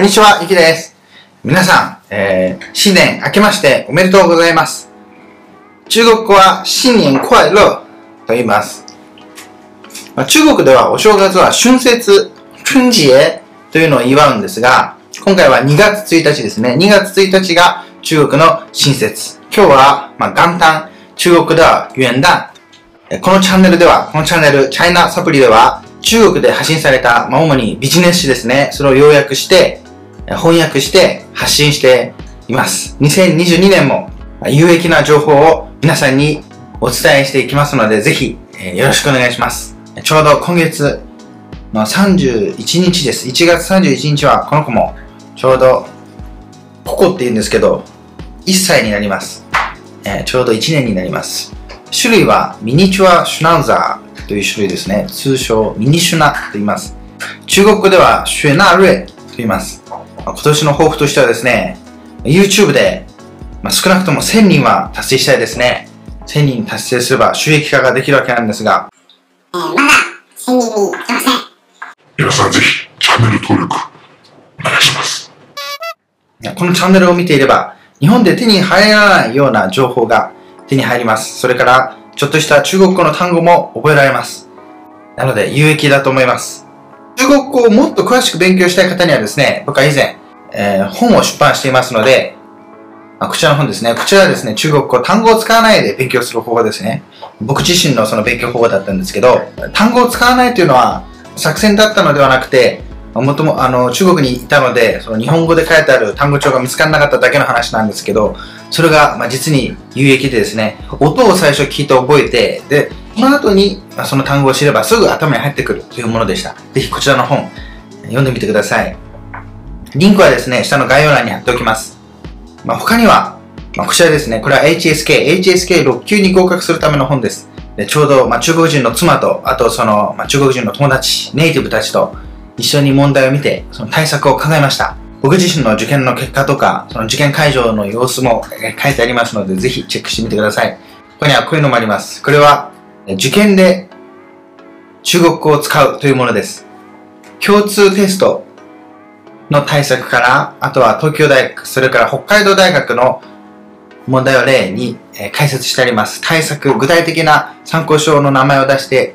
こんにちは、ゆきです。皆さん、えー、新年明けましておめでとうございます。中国語は新年快乐と言います。まあ、中国ではお正月は春節、春節というのを祝うんですが、今回は2月1日ですね。2月1日が中国の新節。今日は、まあ、元旦、中国では元旦。このチャンネルでは、このチャンネル、チャイナサプリでは、中国で発信された、まあ、主にビジネス誌ですね。それを要約して、翻訳して発信しています。2022年も有益な情報を皆さんにお伝えしていきますので、ぜひ、よろしくお願いします。ちょうど今月の31日です。1月31日はこの子もちょうどポコって言うんですけど、1歳になります。えー、ちょうど1年になります。種類はミニチュアシュナウザーという種類ですね。通称ミニシュナと言います。中国語ではシュナルエと言います。今年の抱負としてはですね、YouTube で、まあ、少なくとも1000人は達成したいですね。1000人達成すれば収益化ができるわけなんですが、えー、まだ1000人にいません。皆さんぜひチャンネル登録お願いします。このチャンネルを見ていれば、日本で手に入らないような情報が手に入ります。それから、ちょっとした中国語の単語も覚えられます。なので、有益だと思います。中国語をもっと詳しく勉強したい方にはですね、僕は以前、えー、本を出版していますので、あ、こちらの本ですね。こちらはですね、中国語、単語を使わないで勉強する方法ですね。僕自身のその勉強方法だったんですけど、単語を使わないというのは作戦だったのではなくて、もとも、あの、中国にいたので、その日本語で書いてある単語帳が見つからなかっただけの話なんですけど、それが、まあ、実に有益でですね、音を最初聞いて覚えて、で、その後に、ま、その単語を知ればすぐ頭に入ってくるというものでした。ぜひこちらの本、読んでみてください。リンクはですね、下の概要欄に貼っておきます。まあ、他には、まあ、こちらですね、これは HSK、HSK6 級に合格するための本です。でちょうど、まあ、中国人の妻と、あとその、まあ、中国人の友達、ネイティブたちと一緒に問題を見て、その対策を考えました。僕自身の受験の結果とか、その受験会場の様子も書いてありますので、ぜひチェックしてみてください。ここにはこういうのもあります。これは、受験で中国語を使うというものです。共通テストの対策から、あとは東京大学、それから北海道大学の問題を例に解説してあります。対策、具体的な参考書の名前を出して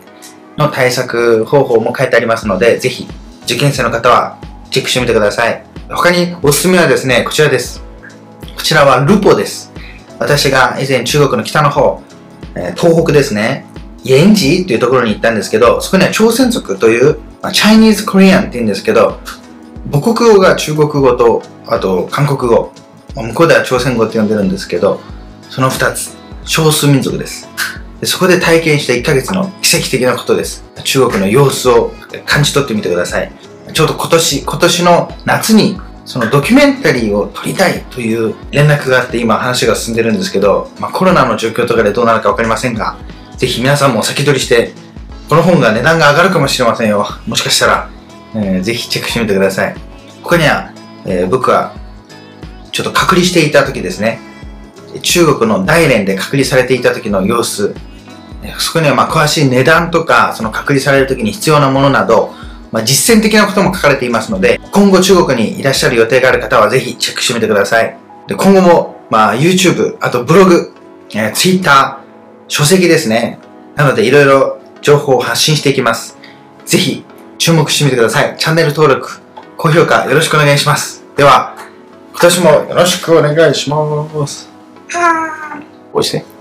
の対策方法も書いてありますので、ぜひ受験生の方はチェックしてみてください。他におすすめはですね、こちらです。こちらはルポです。私が以前中国の北の方、東北ですね、イエンジというところに行ったんですけど、そこには朝鮮族という、チャイニーズコリアンって言うんですけど、母国語が中国語と、あと韓国語、向こうでは朝鮮語って呼んでるんですけど、その二つ、少数民族ですで。そこで体験した1ヶ月の奇跡的なことです。中国の様子を感じ取ってみてください。ちょうど今年、今年の夏にそのドキュメンタリーを撮りたいという連絡があって今話が進んでるんですけど、まあ、コロナの状況とかでどうなるかわかりませんが、ぜひ皆さんも先取りして、この本が値段が上がるかもしれませんよ。もしかしたら、えー、ぜひチェックしてみてください。他には、えー、僕はちょっと隔離していた時ですね、中国の大連で隔離されていた時の様子、そこにはまあ詳しい値段とか、その隔離される時に必要なものなど、まあ、実践的なことも書かれていますので、今後中国にいらっしゃる予定がある方はぜひチェックしてみてください。で今後も、まあ、YouTube、あとブログ、えー、Twitter、書籍ですね。なのでいろいろ情報を発信していきます。ぜひ注目してみてください。チャンネル登録、高評価よろしくお願いします。では、今年もよろしくお願いします。はーい。押して。